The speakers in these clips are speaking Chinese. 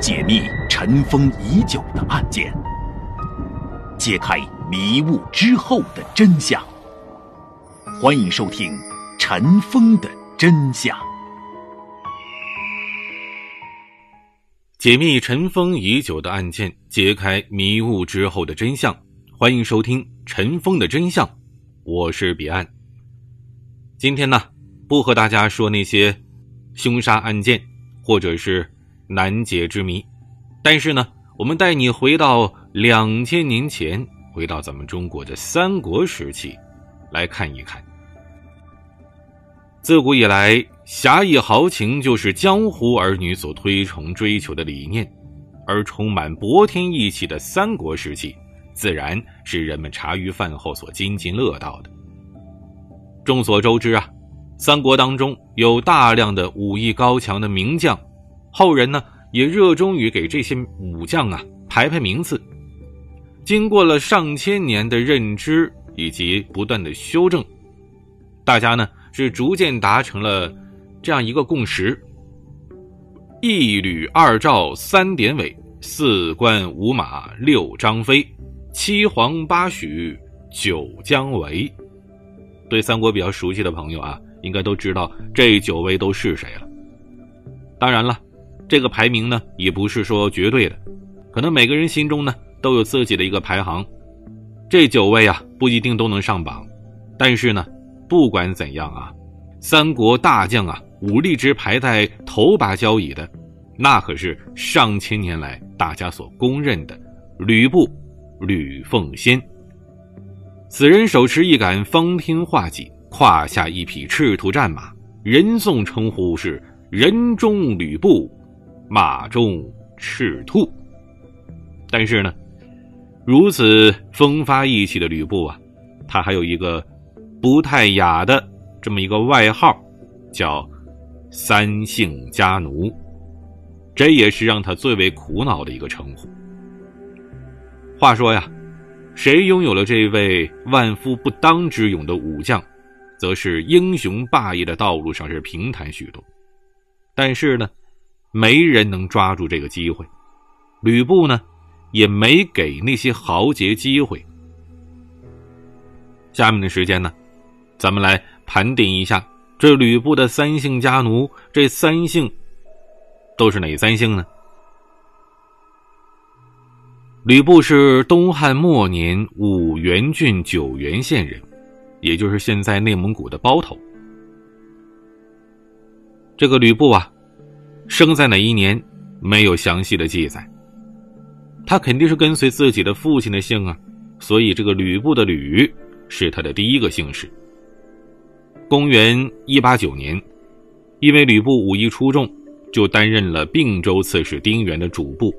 解密尘封已久的案件，揭开迷雾之后的真相。欢迎收听《尘封的真相》，解密尘封已久的案件，揭开迷雾之后的真相。欢迎收听《尘封的真相》，我是彼岸。今天呢，不和大家说那些凶杀案件，或者是。难解之谜，但是呢，我们带你回到两千年前，回到咱们中国的三国时期，来看一看。自古以来，侠义豪情就是江湖儿女所推崇追求的理念，而充满博天义气的三国时期，自然是人们茶余饭后所津津乐道的。众所周知啊，三国当中有大量的武艺高强的名将。后人呢也热衷于给这些武将啊排排名次。经过了上千年的认知以及不断的修正，大家呢是逐渐达成了这样一个共识：一吕二赵三典韦，四关五马六张飞，七黄八许九姜维。对三国比较熟悉的朋友啊，应该都知道这九位都是谁了。当然了。这个排名呢，也不是说绝对的，可能每个人心中呢都有自己的一个排行。这九位啊，不一定都能上榜，但是呢，不管怎样啊，三国大将啊，武力值排在头把交椅的，那可是上千年来大家所公认的吕布、吕奉先。此人手持一杆方天画戟，胯下一匹赤兔战马，人送称呼是“人中吕布”。马中赤兔，但是呢，如此风发意气的吕布啊，他还有一个不太雅的这么一个外号，叫“三姓家奴”，这也是让他最为苦恼的一个称呼。话说呀，谁拥有了这位万夫不当之勇的武将，则是英雄霸业的道路上是平坦许多。但是呢。没人能抓住这个机会，吕布呢，也没给那些豪杰机会。下面的时间呢，咱们来盘点一下这吕布的三姓家奴，这三姓都是哪三姓呢？吕布是东汉末年五原郡九原县人，也就是现在内蒙古的包头。这个吕布啊。生在哪一年，没有详细的记载。他肯定是跟随自己的父亲的姓啊，所以这个吕布的吕是他的第一个姓氏。公元一八九年，因为吕布武艺出众，就担任了并州刺史丁原的主簿。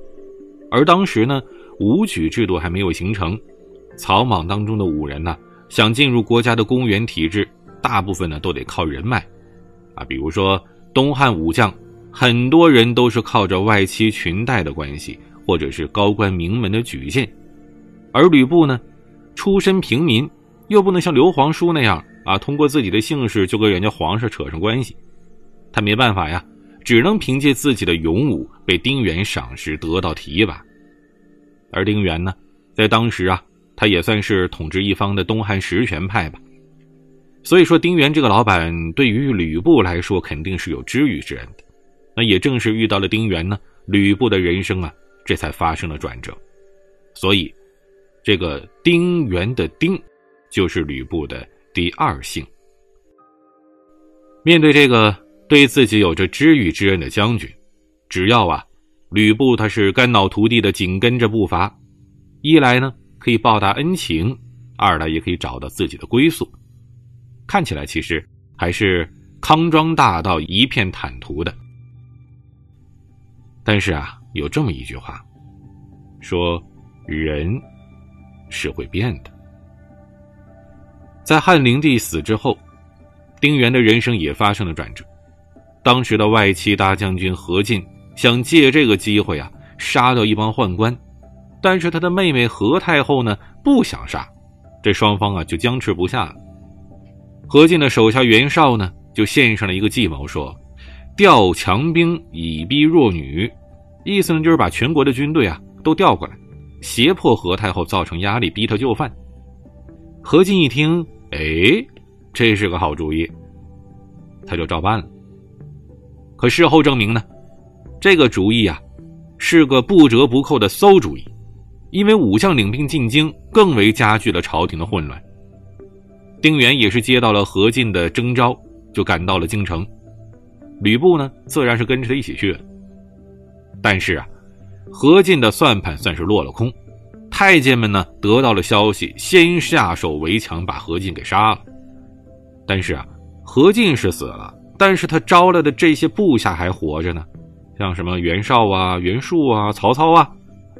而当时呢，武举制度还没有形成，草莽当中的武人呢，想进入国家的公务员体制，大部分呢都得靠人脉，啊，比如说东汉武将。很多人都是靠着外戚裙带的关系，或者是高官名门的举荐，而吕布呢，出身平民，又不能像刘皇叔那样啊，通过自己的姓氏就跟人家皇上扯上关系，他没办法呀，只能凭借自己的勇武被丁原赏识，得到提拔。而丁原呢，在当时啊，他也算是统治一方的东汉实权派吧，所以说丁原这个老板对于吕布来说肯定是有知遇之恩的。那也正是遇到了丁原呢，吕布的人生啊，这才发生了转折。所以，这个丁原的丁，就是吕布的第二姓。面对这个对自己有着知遇之恩的将军，只要啊，吕布他是肝脑涂地的紧跟着步伐，一来呢可以报答恩情，二来也可以找到自己的归宿。看起来其实还是康庄大道一片坦途的。但是啊，有这么一句话，说人是会变的。在汉灵帝死之后，丁原的人生也发生了转折。当时的外戚大将军何进想借这个机会啊，杀掉一帮宦官，但是他的妹妹何太后呢，不想杀，这双方啊就僵持不下了。何进的手下袁绍呢，就献上了一个计谋，说：“调强兵以逼弱女，意思呢就是把全国的军队啊都调过来，胁迫何太后造成压力，逼她就范。何进一听，哎，这是个好主意，他就照办了。可事后证明呢，这个主意啊，是个不折不扣的馊主意，因为武将领兵进京，更为加剧了朝廷的混乱。丁原也是接到了何进的征召，就赶到了京城。吕布呢，自然是跟着他一起去了。但是啊，何进的算盘算是落了空，太监们呢得到了消息，先下手为强，把何进给杀了。但是啊，何进是死了，但是他招来的这些部下还活着呢，像什么袁绍啊、袁术啊、曹操啊，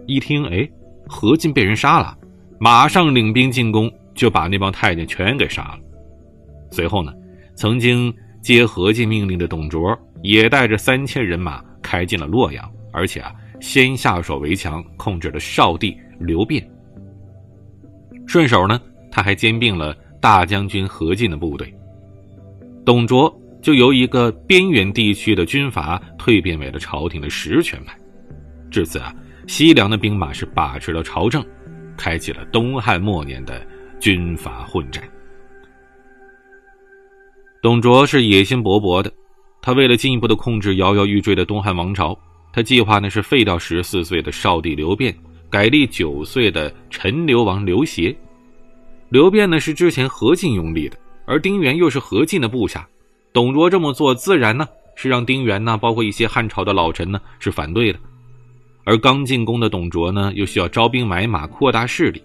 一听哎，何进被人杀了，马上领兵进攻，就把那帮太监全给杀了。随后呢，曾经。接何进命令的董卓也带着三千人马开进了洛阳，而且啊，先下手为强，控制了少帝刘辩。顺手呢，他还兼并了大将军何进的部队。董卓就由一个边远地区的军阀蜕变为了朝廷的实权派。至此啊，西凉的兵马是把持了朝政，开启了东汉末年的军阀混战。董卓是野心勃勃的，他为了进一步的控制摇摇欲坠的东汉王朝，他计划呢是废掉十四岁的少帝刘辩，改立九岁的陈留王刘协。刘辩呢是之前何进拥立的，而丁原又是何进的部下，董卓这么做自然呢是让丁原呢，包括一些汉朝的老臣呢是反对的。而刚进宫的董卓呢又需要招兵买马，扩大势力，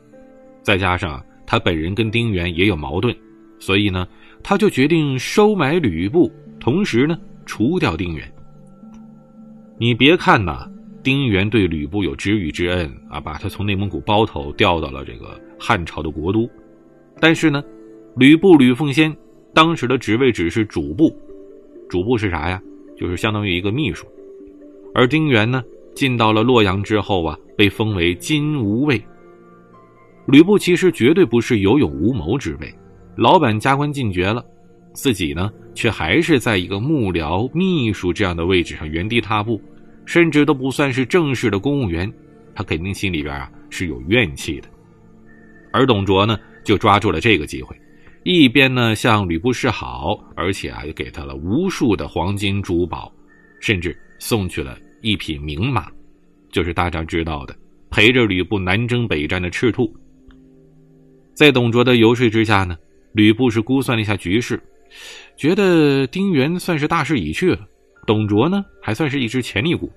再加上他本人跟丁原也有矛盾，所以呢。他就决定收买吕布，同时呢除掉丁原。你别看呐，丁原对吕布有知遇之恩啊，把他从内蒙古包头调到了这个汉朝的国都。但是呢，吕布吕奉先当时的职位只是主簿，主簿是啥呀？就是相当于一个秘书。而丁原呢，进到了洛阳之后啊，被封为金吾卫。吕布其实绝对不是有勇无谋之辈。老板加官进爵了，自己呢却还是在一个幕僚、秘书这样的位置上原地踏步，甚至都不算是正式的公务员，他肯定心里边啊是有怨气的。而董卓呢，就抓住了这个机会，一边呢向吕布示好，而且啊也给他了无数的黄金珠宝，甚至送去了一匹名马，就是大家知道的陪着吕布南征北战的赤兔。在董卓的游说之下呢。吕布是估算了一下局势，觉得丁原算是大势已去了，董卓呢还算是一只潜力股，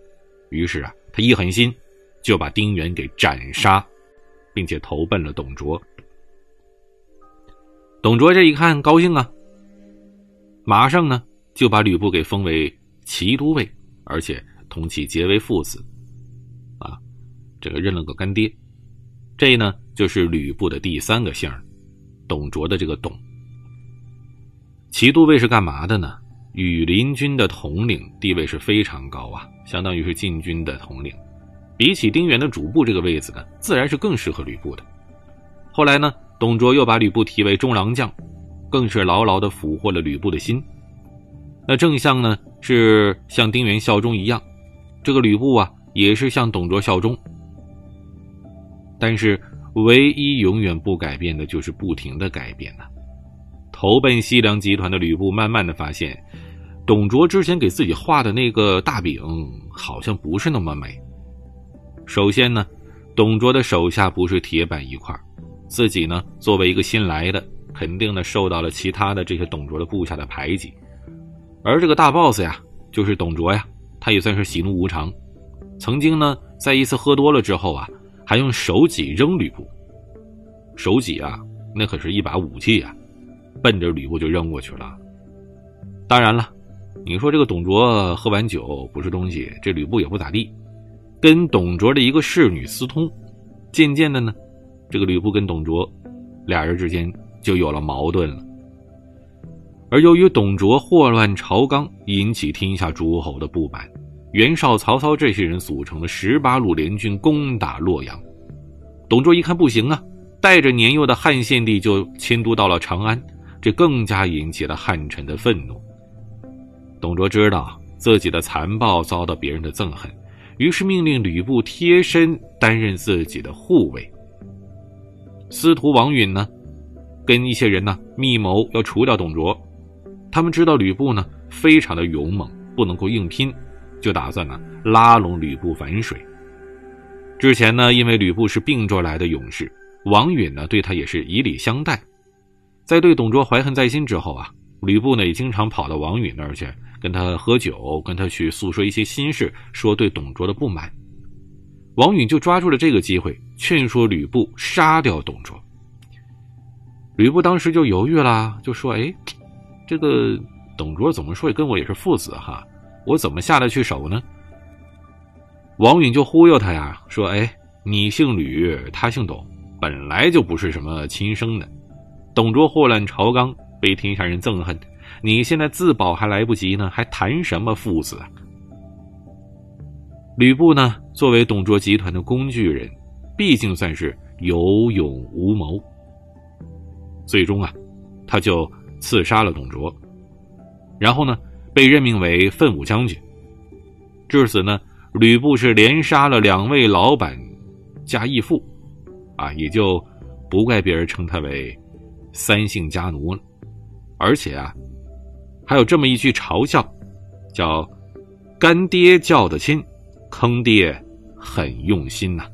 于是啊，他一狠心就把丁原给斩杀，并且投奔了董卓。董卓这一看高兴啊，马上呢就把吕布给封为骑都尉，而且同其结为父子，啊，这个认了个干爹。这呢就是吕布的第三个姓董卓的这个董，齐都尉是干嘛的呢？羽林军的统领地位是非常高啊，相当于是禁军的统领。比起丁原的主簿这个位子呢，自然是更适合吕布的。后来呢，董卓又把吕布提为中郎将，更是牢牢的俘获了吕布的心。那正像呢是像丁原效忠一样，这个吕布啊也是向董卓效忠，但是。唯一永远不改变的就是不停的改变呐。投奔西凉集团的吕布，慢慢的发现，董卓之前给自己画的那个大饼好像不是那么美。首先呢，董卓的手下不是铁板一块，自己呢作为一个新来的，肯定呢受到了其他的这些董卓的部下的排挤。而这个大 boss 呀，就是董卓呀，他也算是喜怒无常。曾经呢，在一次喝多了之后啊。还用手戟扔吕布，手戟啊，那可是一把武器啊，奔着吕布就扔过去了。当然了，你说这个董卓喝完酒不是东西，这吕布也不咋地，跟董卓的一个侍女私通，渐渐的呢，这个吕布跟董卓俩人之间就有了矛盾了。而由于董卓祸乱朝纲，引起天下诸侯的不满。袁绍、曹操这些人组成了十八路联军攻打洛阳，董卓一看不行啊，带着年幼的汉献帝就迁都到了长安，这更加引起了汉臣的愤怒。董卓知道自己的残暴遭到别人的憎恨，于是命令吕布贴身担任自己的护卫。司徒王允呢，跟一些人呢密谋要除掉董卓，他们知道吕布呢非常的勇猛，不能够硬拼，就打算呢拉拢吕布反水。之前呢，因为吕布是并州来的勇士，王允呢对他也是以礼相待。在对董卓怀恨在心之后啊，吕布呢也经常跑到王允那儿去。跟他喝酒，跟他去诉说一些心事，说对董卓的不满。王允就抓住了这个机会，劝说吕布杀掉董卓。吕布当时就犹豫了，就说：“哎，这个董卓怎么说也跟我也是父子哈，我怎么下得去手呢？”王允就忽悠他呀，说：“哎，你姓吕，他姓董，本来就不是什么亲生的。董卓祸乱朝纲，被天下人憎恨。”你现在自保还来不及呢，还谈什么父子啊？吕布呢，作为董卓集团的工具人，毕竟算是有勇无谋。最终啊，他就刺杀了董卓，然后呢，被任命为奋武将军。至此呢，吕布是连杀了两位老板加义父，啊，也就不怪别人称他为三姓家奴了，而且啊。还有这么一句嘲笑，叫“干爹叫的亲，坑爹很用心呐”。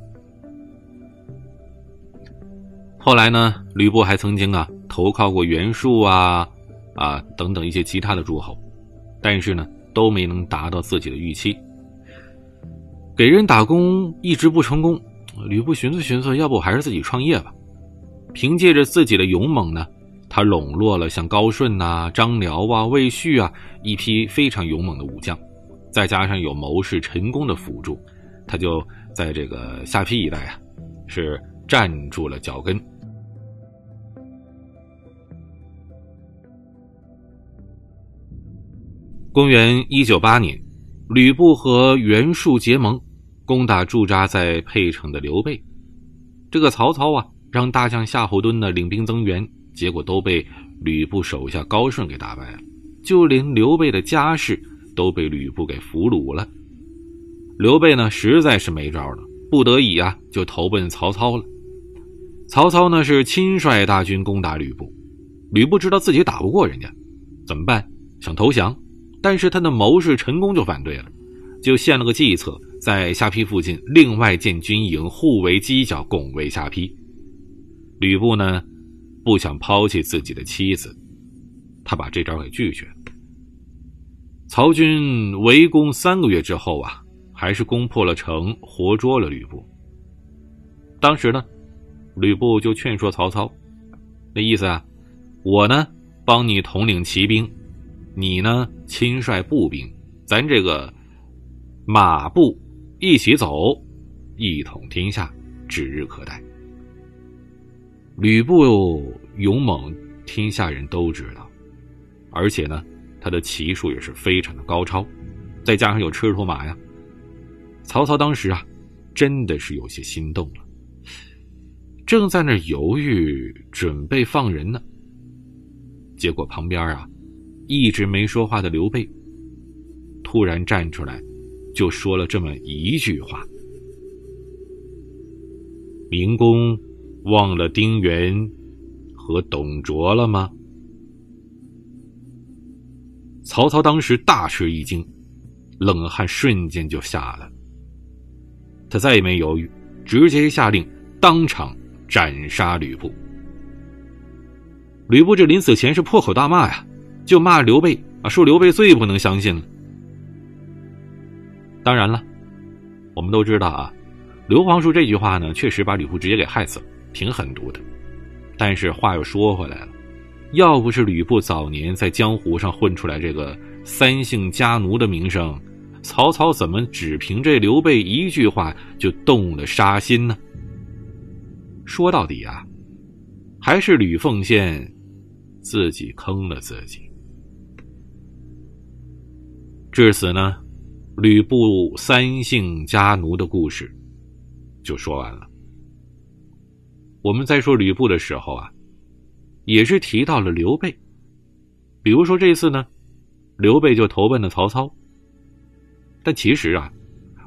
后来呢，吕布还曾经啊投靠过袁术啊啊等等一些其他的诸侯，但是呢都没能达到自己的预期。给人打工一直不成功，吕布寻思寻思，要不还是自己创业吧。凭借着自己的勇猛呢。他笼络了像高顺呐、张辽啊、魏续啊一批非常勇猛的武将，再加上有谋士陈宫的辅助，他就在这个下邳一带啊，是站住了脚跟。公元一九八年，吕布和袁术结盟，攻打驻扎在沛城的刘备。这个曹操啊，让大将夏侯惇呢领兵增援。结果都被吕布手下高顺给打败了，就连刘备的家世都被吕布给俘虏了。刘备呢，实在是没招了，不得已啊，就投奔曹操了。曹操呢，是亲率大军攻打吕布，吕布知道自己打不过人家，怎么办？想投降，但是他的谋士陈宫就反对了，就献了个计策，在下邳附近另外建军营，互为犄角，拱卫下邳。吕布呢？不想抛弃自己的妻子，他把这招给拒绝了。曹军围攻三个月之后啊，还是攻破了城，活捉了吕布。当时呢，吕布就劝说曹操，那意思啊，我呢帮你统领骑兵，你呢亲率步兵，咱这个马步一起走，一统天下指日可待。吕布勇猛，天下人都知道，而且呢，他的骑术也是非常的高超，再加上有赤兔马呀。曹操当时啊，真的是有些心动了，正在那犹豫，准备放人呢。结果旁边啊，一直没说话的刘备，突然站出来，就说了这么一句话：“明公。”忘了丁原和董卓了吗？曹操当时大吃一惊，冷汗瞬间就下了。他再也没犹豫，直接下令当场斩杀吕布。吕布这临死前是破口大骂呀，就骂刘备啊，说刘备最不能相信了。当然了，我们都知道啊，刘皇叔这句话呢，确实把吕布直接给害死了。挺狠毒的，但是话又说回来了，要不是吕布早年在江湖上混出来这个三姓家奴的名声，曹操怎么只凭这刘备一句话就动了杀心呢？说到底啊，还是吕奉先自己坑了自己。至此呢，吕布三姓家奴的故事就说完了。我们在说吕布的时候啊，也是提到了刘备。比如说这次呢，刘备就投奔了曹操，但其实啊，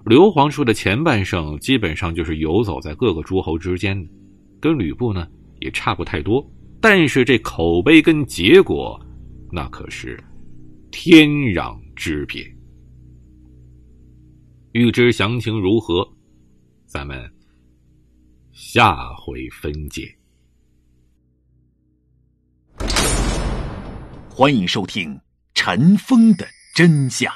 刘皇叔的前半生基本上就是游走在各个诸侯之间的，跟吕布呢也差不太多。但是这口碑跟结果，那可是天壤之别。欲知详情如何，咱们下回分解。欢迎收听《尘封的真相》。